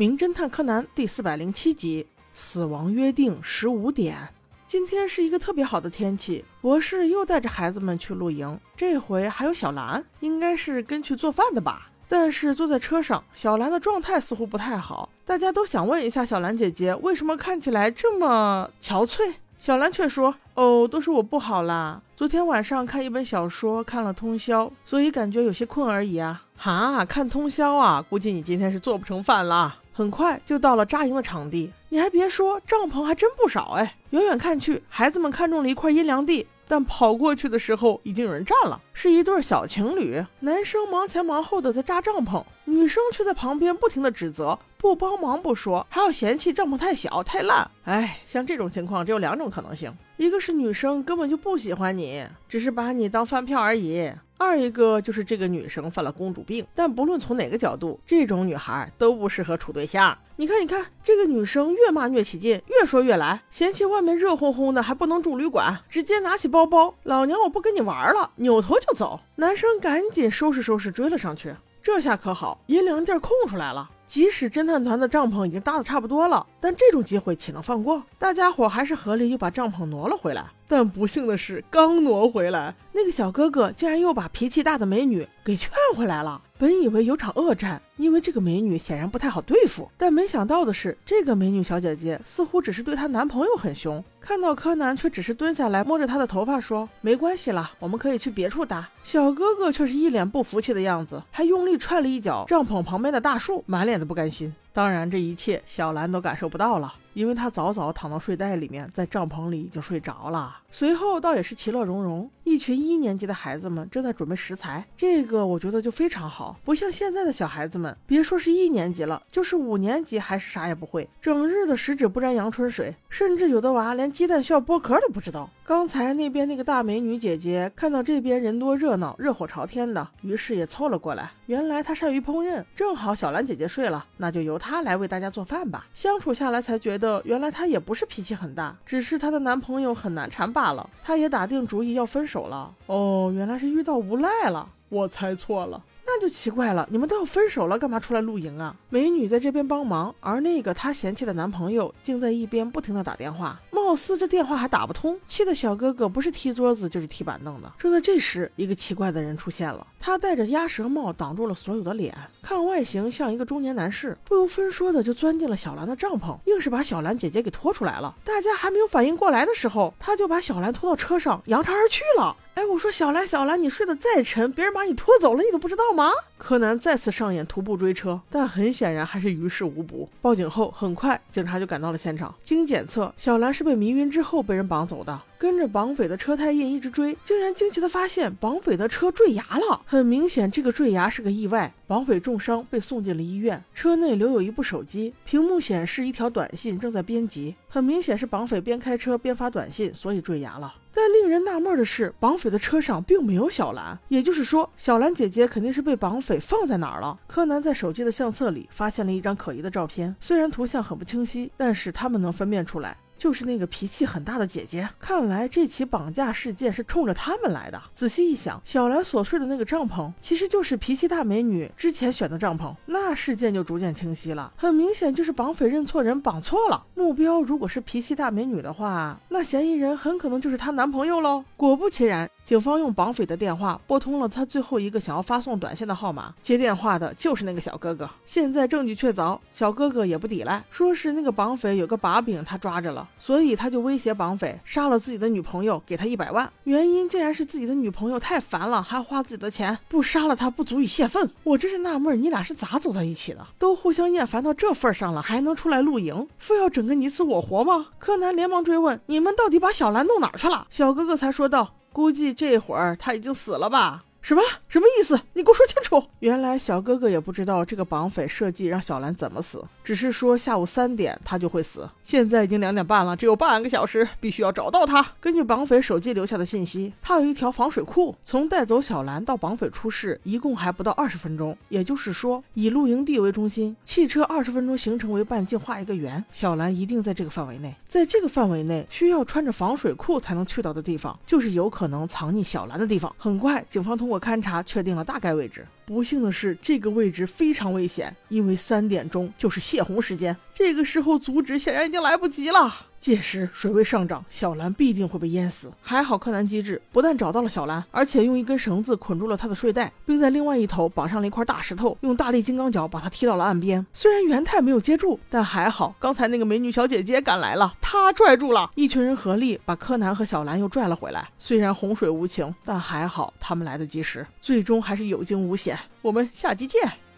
名侦探柯南》第四百零七集《死亡约定》十五点。今天是一个特别好的天气，博士又带着孩子们去露营，这回还有小兰，应该是跟去做饭的吧。但是坐在车上，小兰的状态似乎不太好，大家都想问一下小兰姐姐为什么看起来这么憔悴。小兰却说：“哦，都是我不好啦，昨天晚上看一本小说，看了通宵，所以感觉有些困而已啊。”哈，看通宵啊，估计你今天是做不成饭啦。很快就到了扎营的场地，你还别说，帐篷还真不少哎。远远看去，孩子们看中了一块阴凉地，但跑过去的时候，已经有人占了。是一对小情侣，男生忙前忙后的在扎帐篷，女生却在旁边不停的指责，不帮忙不说，还要嫌弃帐篷太小太烂。哎，像这种情况只有两种可能性：一个是女生根本就不喜欢你，只是把你当饭票而已。二一个就是这个女生犯了公主病，但不论从哪个角度，这种女孩都不适合处对象。你看，你看，这个女生越骂越起劲，越说越来，嫌弃外面热烘烘的，还不能住旅馆，直接拿起包包，老娘我不跟你玩了，扭头就走。男生赶紧收拾收拾追了上去，这下可好，阴凉地空出来了。即使侦探团的帐篷已经搭的差不多了，但这种机会岂能放过？大家伙还是合力又把帐篷挪了回来。但不幸的是，刚挪回来，那个小哥哥竟然又把脾气大的美女给劝回来了。本以为有场恶战，因为这个美女显然不太好对付，但没想到的是，这个美女小姐姐似乎只是对她男朋友很凶。看到柯南，却只是蹲下来摸着她的头发说：“没关系了，我们可以去别处搭。”小哥哥却是一脸不服气的样子，还用力踹了一脚帐篷旁边的大树，满脸的不甘心。当然，这一切小兰都感受不到了，因为他早早躺到睡袋里面，在帐篷里已经睡着了。随后倒也是其乐融融，一群一年级的孩子们正在准备食材，这个我觉得就非常好，不像现在的小孩子们，别说是一年级了，就是五年级还是啥也不会，整日的十指不沾阳春水，甚至有的娃连鸡蛋需要剥壳都不知道。刚才那边那个大美女姐姐看到这边人多热闹，热火朝天的，于是也凑了过来。原来她善于烹饪，正好小兰姐姐睡了，那就由她来为大家做饭吧。相处下来才觉得，原来她也不是脾气很大，只是她的男朋友很难缠罢了。她也打定主意要分手了。哦，原来是遇到无赖了，我猜错了。那就奇怪了，你们都要分手了，干嘛出来露营啊？美女在这边帮忙，而那个她嫌弃的男朋友竟在一边不停的打电话，貌似这电话还打不通，气的小哥哥不是踢桌子就是踢板凳的。正在这时，一个奇怪的人出现了，他戴着鸭舌帽，挡住了所有的脸，看外形像一个中年男士，不由分说的就钻进了小兰的帐篷，硬是把小兰姐姐给拖出来了。大家还没有反应过来的时候，他就把小兰拖到车上，扬长而去了。哎，我说小兰，小兰，你睡得再沉，别人把你拖走了，你都不知道吗？柯南再次上演徒步追车，但很显然还是于事无补。报警后，很快警察就赶到了现场。经检测，小兰是被迷晕之后被人绑走的。跟着绑匪的车胎印一直追，竟然惊奇的发现绑匪的车坠崖了。很明显，这个坠崖是个意外，绑匪重伤被送进了医院。车内留有一部手机，屏幕显示一条短信正在编辑，很明显是绑匪边开车边发短信，所以坠崖了。但令人纳闷的是，绑匪的车上并没有小兰，也就是说，小兰姐姐肯定是被绑匪放在哪儿了。柯南在手机的相册里发现了一张可疑的照片，虽然图像很不清晰，但是他们能分辨出来。就是那个脾气很大的姐姐，看来这起绑架事件是冲着他们来的。仔细一想，小兰所睡的那个帐篷，其实就是脾气大美女之前选的帐篷，那事件就逐渐清晰了。很明显就是绑匪认错人，绑错了目标。如果是脾气大美女的话，那嫌疑人很可能就是她男朋友喽。果不其然。警方用绑匪的电话拨通了他最后一个想要发送短信的号码，接电话的就是那个小哥哥。现在证据确凿，小哥哥也不抵赖，说是那个绑匪有个把柄，他抓着了，所以他就威胁绑匪杀了自己的女朋友，给他一百万。原因竟然是自己的女朋友太烦了，还花自己的钱，不杀了他不足以泄愤。我真是纳闷，你俩是咋走在一起的？都互相厌烦到这份上了，还能出来露营，非要整个你死我活吗？柯南连忙追问：你们到底把小兰弄哪去了？小哥哥才说道。估计这会儿他已经死了吧？什么什么意思？你给我说清楚！原来小哥哥也不知道这个绑匪设计让小兰怎么死，只是说下午三点他就会死。现在已经两点半了，只有半个小时，必须要找到他。根据绑匪手机留下的信息，他有一条防水库，从带走小兰到绑匪出事一共还不到二十分钟。也就是说，以露营地为中心，汽车二十分钟行程为半径画一个圆，小兰一定在这个范围内。在这个范围内，需要穿着防水裤才能去到的地方，就是有可能藏匿小兰的地方。很快，警方通过勘查确定了大概位置。不幸的是，这个位置非常危险，因为三点钟就是泄洪时间，这个时候阻止显然已经来不及了。届时水位上涨，小兰必定会被淹死。还好柯南机智，不但找到了小兰，而且用一根绳子捆住了她的睡袋，并在另外一头绑上了一块大石头，用大力金刚脚把她踢到了岸边。虽然元太没有接住，但还好刚才那个美女小姐姐赶来了，她拽住了。一群人合力把柯南和小兰又拽了回来。虽然洪水无情，但还好他们来得及时，最终还是有惊无险。我们下集见。